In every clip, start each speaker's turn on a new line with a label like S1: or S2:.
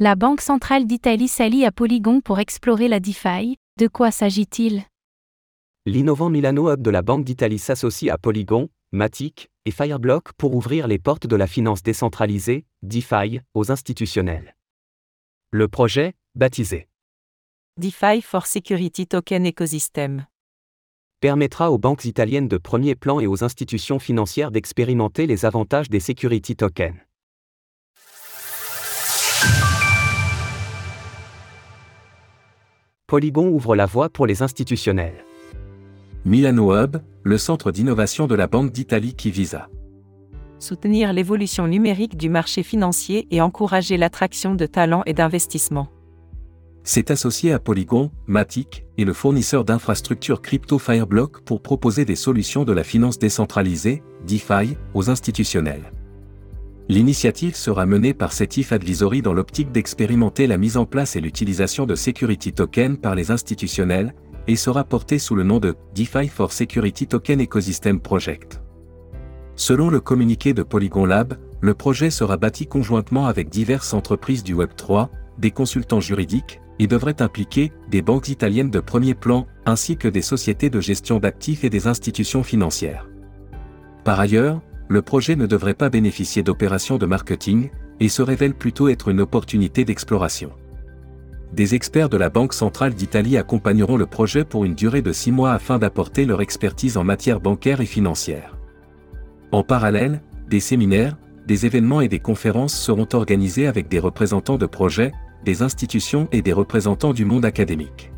S1: La Banque centrale d'Italie s'allie à Polygon pour explorer la DeFi. De quoi s'agit-il?
S2: L'innovant Milano Hub de la Banque d'Italie s'associe à Polygon, Matic et Fireblock pour ouvrir les portes de la finance décentralisée, DeFi, aux institutionnels. Le projet, baptisé
S3: DeFi for Security Token Ecosystem
S2: permettra aux banques italiennes de premier plan et aux institutions financières d'expérimenter les avantages des security tokens. Polygon ouvre la voie pour les institutionnels.
S4: Milano Hub, le centre d'innovation de la Banque d'Italie qui vise à
S3: soutenir l'évolution numérique du marché financier et encourager l'attraction de talents et d'investissements
S4: s'est associé à Polygon, Matic et le fournisseur d'infrastructures crypto Fireblock pour proposer des solutions de la finance décentralisée, DeFi, aux institutionnels. L'initiative sera menée par Setif Advisory dans l'optique d'expérimenter la mise en place et l'utilisation de security tokens par les institutionnels et sera portée sous le nom de DeFi for Security Token Ecosystem Project. Selon le communiqué de Polygon Lab, le projet sera bâti conjointement avec diverses entreprises du Web3, des consultants juridiques, et devrait impliquer des banques italiennes de premier plan, ainsi que des sociétés de gestion d'actifs et des institutions financières. Par ailleurs, le projet ne devrait pas bénéficier d'opérations de marketing, et se révèle plutôt être une opportunité d'exploration. Des experts de la Banque centrale d'Italie accompagneront le projet pour une durée de six mois afin d'apporter leur expertise en matière bancaire et financière. En parallèle, des séminaires, des événements et des conférences seront organisés avec des représentants de projets, des institutions et des représentants du monde académique.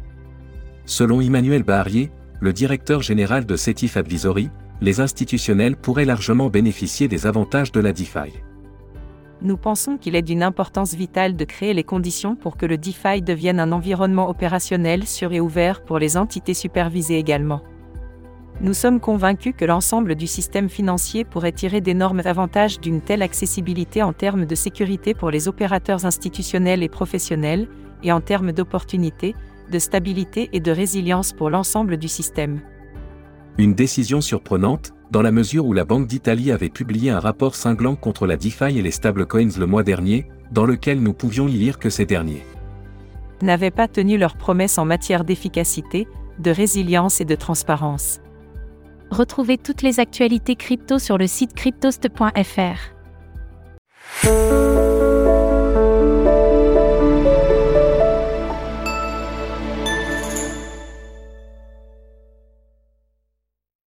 S4: Selon Emmanuel Barrier, le directeur général de CETIF Advisory, les institutionnels pourraient largement bénéficier des avantages de la DeFi.
S3: Nous pensons qu'il est d'une importance vitale de créer les conditions pour que le DeFi devienne un environnement opérationnel sûr et ouvert pour les entités supervisées également. Nous sommes convaincus que l'ensemble du système financier pourrait tirer d'énormes avantages d'une telle accessibilité en termes de sécurité pour les opérateurs institutionnels et professionnels, et en termes d'opportunités, de stabilité et de résilience pour l'ensemble du système.
S4: Une décision surprenante, dans la mesure où la Banque d'Italie avait publié un rapport cinglant contre la DeFi et les stablecoins le mois dernier, dans lequel nous pouvions y lire que ces derniers
S3: n'avaient pas tenu leurs promesses en matière d'efficacité, de résilience et de transparence.
S1: Retrouvez toutes les actualités crypto sur le site cryptost.fr.